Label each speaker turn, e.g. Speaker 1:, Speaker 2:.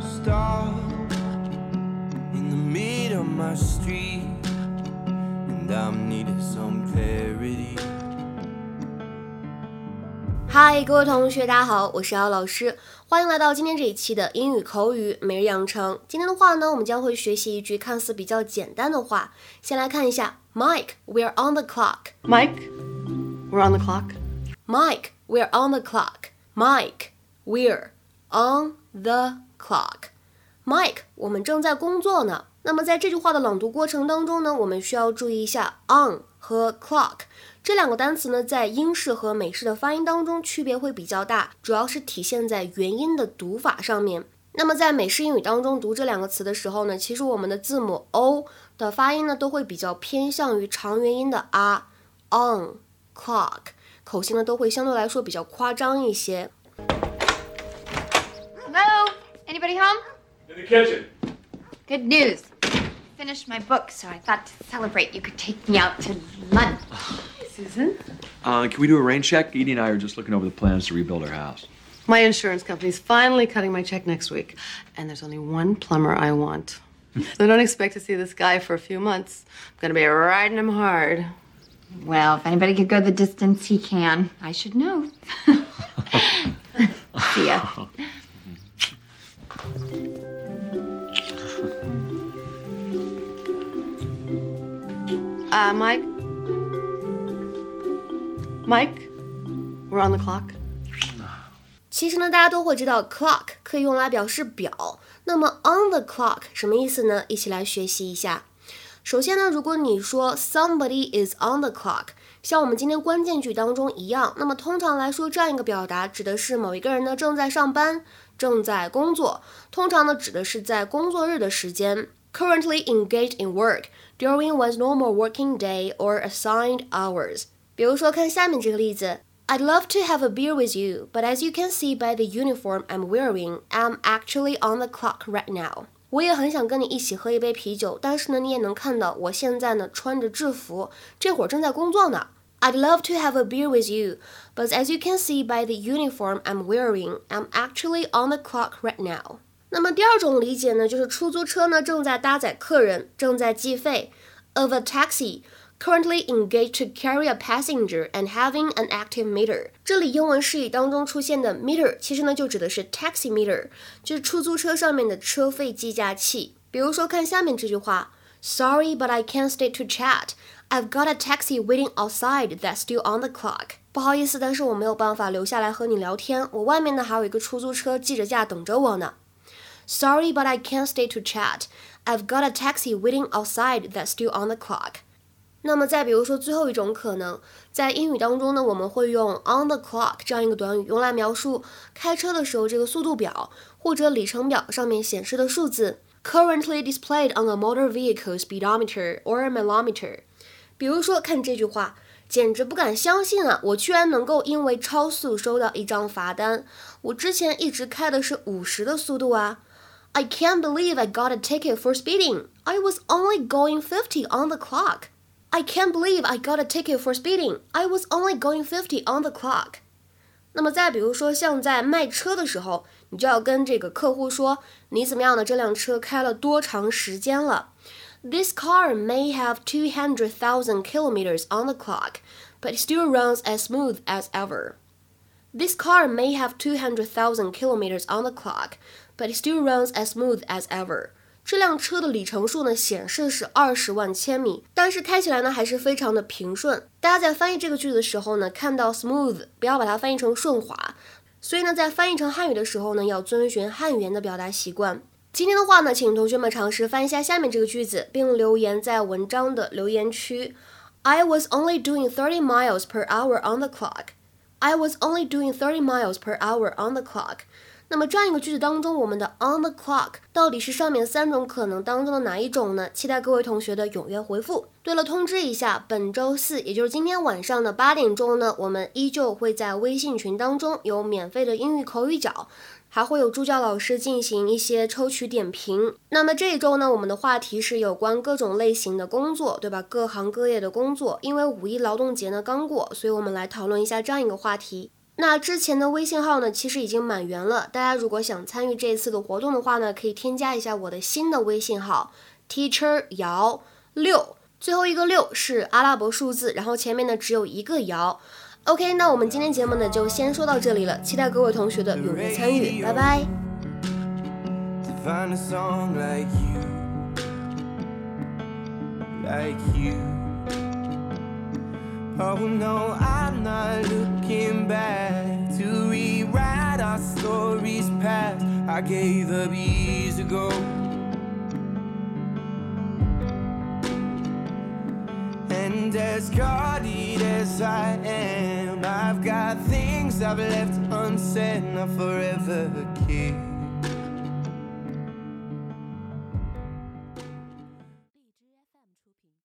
Speaker 1: stop in the middle of my street, and I'm needing some clarity.
Speaker 2: 嗨，各位同学，大家好，我是姚老师，欢迎来到今天这一期的英语口语每日养成。今天的话呢，我们将会学习一句看似比较简单的话。先来看一下，Mike, we're on the clock.
Speaker 3: Mike, we're on the clock.
Speaker 2: Mike, we're on the clock. Mike, we're on the clock. Mike，我们正在工作呢。那么在这句话的朗读过程当中呢，我们需要注意一下 on 和 clock 这两个单词呢，在英式和美式的发音当中区别会比较大，主要是体现在元音的读法上面。那么在美式英语当中读这两个词的时候呢，其实我们的字母 o 的发音呢，都会比较偏向于长元音的 r。on clock 口型呢，都会相对来说比较夸张一些。
Speaker 4: Anybody home?
Speaker 5: In the kitchen.
Speaker 4: Good news. Finished my book, so I thought to celebrate you could take me out to lunch.
Speaker 3: Susan?
Speaker 5: Uh, can we do a rain check? Edie and I are just looking over the plans to rebuild our house.
Speaker 3: My insurance company's finally cutting my check next week, and there's only one plumber I want. so don't expect to see this guy for a few months. I'm gonna be riding him hard.
Speaker 4: Well, if anybody could go the distance, he can. I should know. See ya.
Speaker 3: Uh, Mike? Mike? We're on the clock.
Speaker 2: 其实呢，大家都会知道 clock 可以用来表示表。那么 on the clock 什么意思呢？一起来学习一下。首先呢，如果你说 somebody is on the clock，像我们今天关键句当中一样，那么通常来说，这样一个表达指的是某一个人呢正在上班，正在工作。通常呢，指的是在工作日的时间。Currently engaged in work during one's normal working day or assigned hours。比如说，看下面这个例子。I'd love to have a beer with you, but as you can see by the uniform I'm wearing, I'm actually on the clock right now. 我也很想跟你一起喝一杯啤酒，但是呢，你也能看到我现在呢穿着制服，这会儿正在工作呢。I'd love to have a beer with you, but as you can see by the uniform I'm wearing, I'm actually on the clock right now. 那么第二种理解呢，就是出租车呢正在搭载客人，正在计费。Of a taxi currently engaged to carry a passenger and having an active meter。这里英文释义当中出现的 meter，其实呢就指的是 taxi meter，就是出租车上面的车费计价器。比如说看下面这句话：Sorry, but I can't stay to chat. I've got a taxi waiting outside that's still on the clock. 不好意思，但是我没有办法留下来和你聊天，我外面呢还有一个出租车计着价等着我呢。Sorry, but I can't stay to chat. I've got a taxi waiting outside that's still on the clock. 那么再比如说最后一种可能，在英语当中呢，我们会用 on the clock 这样一个短语，用来描述开车的时候这个速度表或者里程表上面显示的数字。Currently displayed on a motor vehicle speedometer or a milometer。比如说看这句话，简直不敢相信啊！我居然能够因为超速收到一张罚单。我之前一直开的是五十的速度啊。I can't believe I got a ticket for speeding. I was only going fifty on the clock. I can't believe I got a ticket for speeding. I was only going fifty on the clock. 那么再比如说，像在卖车的时候，你就要跟这个客户说，你怎么样的这辆车开了多长时间了？This car may have two hundred thousand kilometers on the clock, but it still runs as smooth as ever. This car may have two hundred thousand kilometers on the clock, but it still runs as smooth as ever. 这辆车的里程数呢显示是二十万千米，但是开起来呢还是非常的平顺。大家在翻译这个句子的时候呢，看到 smooth 不要把它翻译成顺滑，所以呢在翻译成汉语的时候呢，要遵循汉语言的表达习惯。今天的话呢，请同学们尝试翻一下下面这个句子，并留言在文章的留言区。I was only doing thirty miles per hour on the clock. I was only doing thirty miles per hour on the clock. 那么这样一个句子当中，我们的 on the clock 到底是上面三种可能当中的哪一种呢？期待各位同学的踊跃回复。对了，通知一下，本周四，也就是今天晚上的八点钟呢，我们依旧会在微信群当中有免费的英语口语角。还会有助教老师进行一些抽取点评。那么这一周呢，我们的话题是有关各种类型的工作，对吧？各行各业的工作。因为五一劳动节呢刚过，所以我们来讨论一下这样一个话题。那之前的微信号呢，其实已经满员了。大家如果想参与这次的活动的话呢，可以添加一下我的新的微信号 Teacher 姚六，最后一个六是阿拉伯数字，然后前面呢只有一个姚。OK，那我们今天节目呢就先说到这里了，期待各位同学的踊跃参与，拜拜。
Speaker 1: Oh no, I'm not looking back to rewrite our stories past. I gave up years ago. And as guarded as I am, I've got things I've left unsaid, not forever